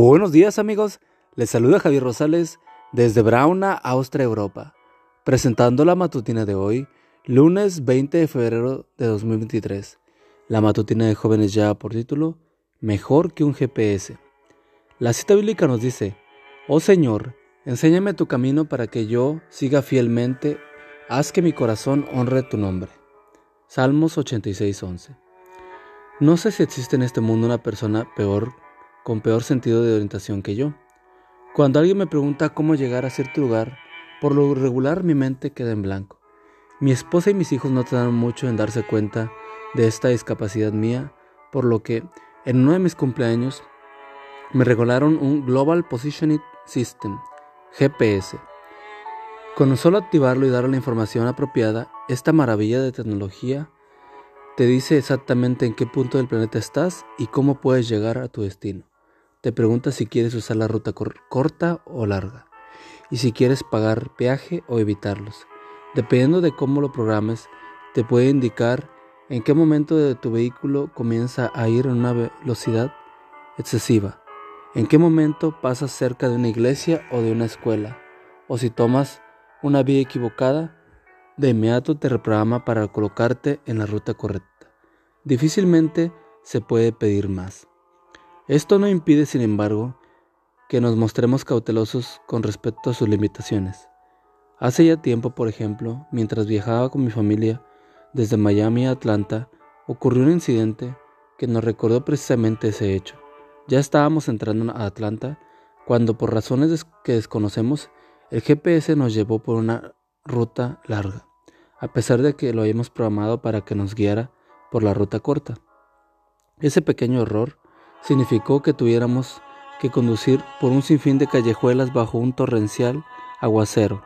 Buenos días amigos, les saluda Javier Rosales desde Brauna, Austria, Europa, presentando la matutina de hoy, lunes 20 de febrero de 2023. La matutina de jóvenes ya por título, Mejor que un GPS. La cita bíblica nos dice, Oh Señor, enséñame tu camino para que yo siga fielmente, haz que mi corazón honre tu nombre. Salmos 86:11. No sé si existe en este mundo una persona peor con peor sentido de orientación que yo. Cuando alguien me pregunta cómo llegar a cierto lugar, por lo regular mi mente queda en blanco. Mi esposa y mis hijos no tardaron mucho en darse cuenta de esta discapacidad mía, por lo que en uno de mis cumpleaños me regalaron un Global Positioning System, GPS. Con solo activarlo y darle la información apropiada, esta maravilla de tecnología te dice exactamente en qué punto del planeta estás y cómo puedes llegar a tu destino. Te pregunta si quieres usar la ruta corta o larga y si quieres pagar peaje o evitarlos. Dependiendo de cómo lo programes, te puede indicar en qué momento de tu vehículo comienza a ir en una velocidad excesiva, en qué momento pasas cerca de una iglesia o de una escuela, o si tomas una vía equivocada, de inmediato te reprograma para colocarte en la ruta correcta. Difícilmente se puede pedir más. Esto no impide, sin embargo, que nos mostremos cautelosos con respecto a sus limitaciones. Hace ya tiempo, por ejemplo, mientras viajaba con mi familia desde Miami a Atlanta, ocurrió un incidente que nos recordó precisamente ese hecho. Ya estábamos entrando a Atlanta cuando por razones que desconocemos, el GPS nos llevó por una ruta larga, a pesar de que lo habíamos programado para que nos guiara por la ruta corta. Ese pequeño error significó que tuviéramos que conducir por un sinfín de callejuelas bajo un torrencial aguacero.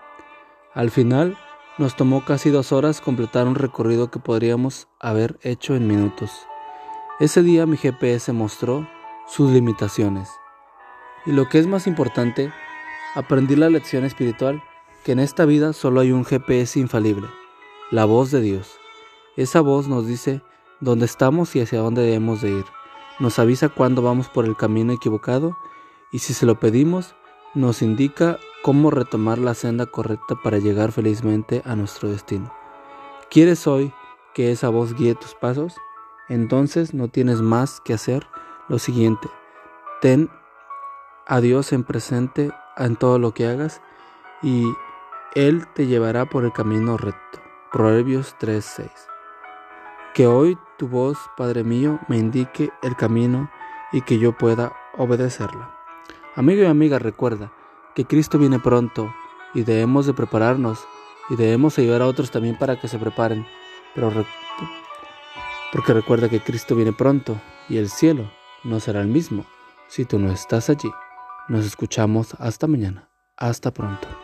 Al final, nos tomó casi dos horas completar un recorrido que podríamos haber hecho en minutos. Ese día mi GPS mostró sus limitaciones. Y lo que es más importante, aprendí la lección espiritual que en esta vida solo hay un GPS infalible, la voz de Dios. Esa voz nos dice dónde estamos y hacia dónde debemos de ir nos avisa cuando vamos por el camino equivocado y si se lo pedimos, nos indica cómo retomar la senda correcta para llegar felizmente a nuestro destino. ¿Quieres hoy que esa voz guíe tus pasos? Entonces no tienes más que hacer lo siguiente. Ten a Dios en presente en todo lo que hagas y Él te llevará por el camino recto. Proverbios 3:6 que hoy tu voz, Padre mío, me indique el camino y que yo pueda obedecerla. Amigo y amiga, recuerda que Cristo viene pronto y debemos de prepararnos y debemos ayudar a otros también para que se preparen. Pero porque recuerda que Cristo viene pronto y el cielo no será el mismo si tú no estás allí. Nos escuchamos hasta mañana. Hasta pronto.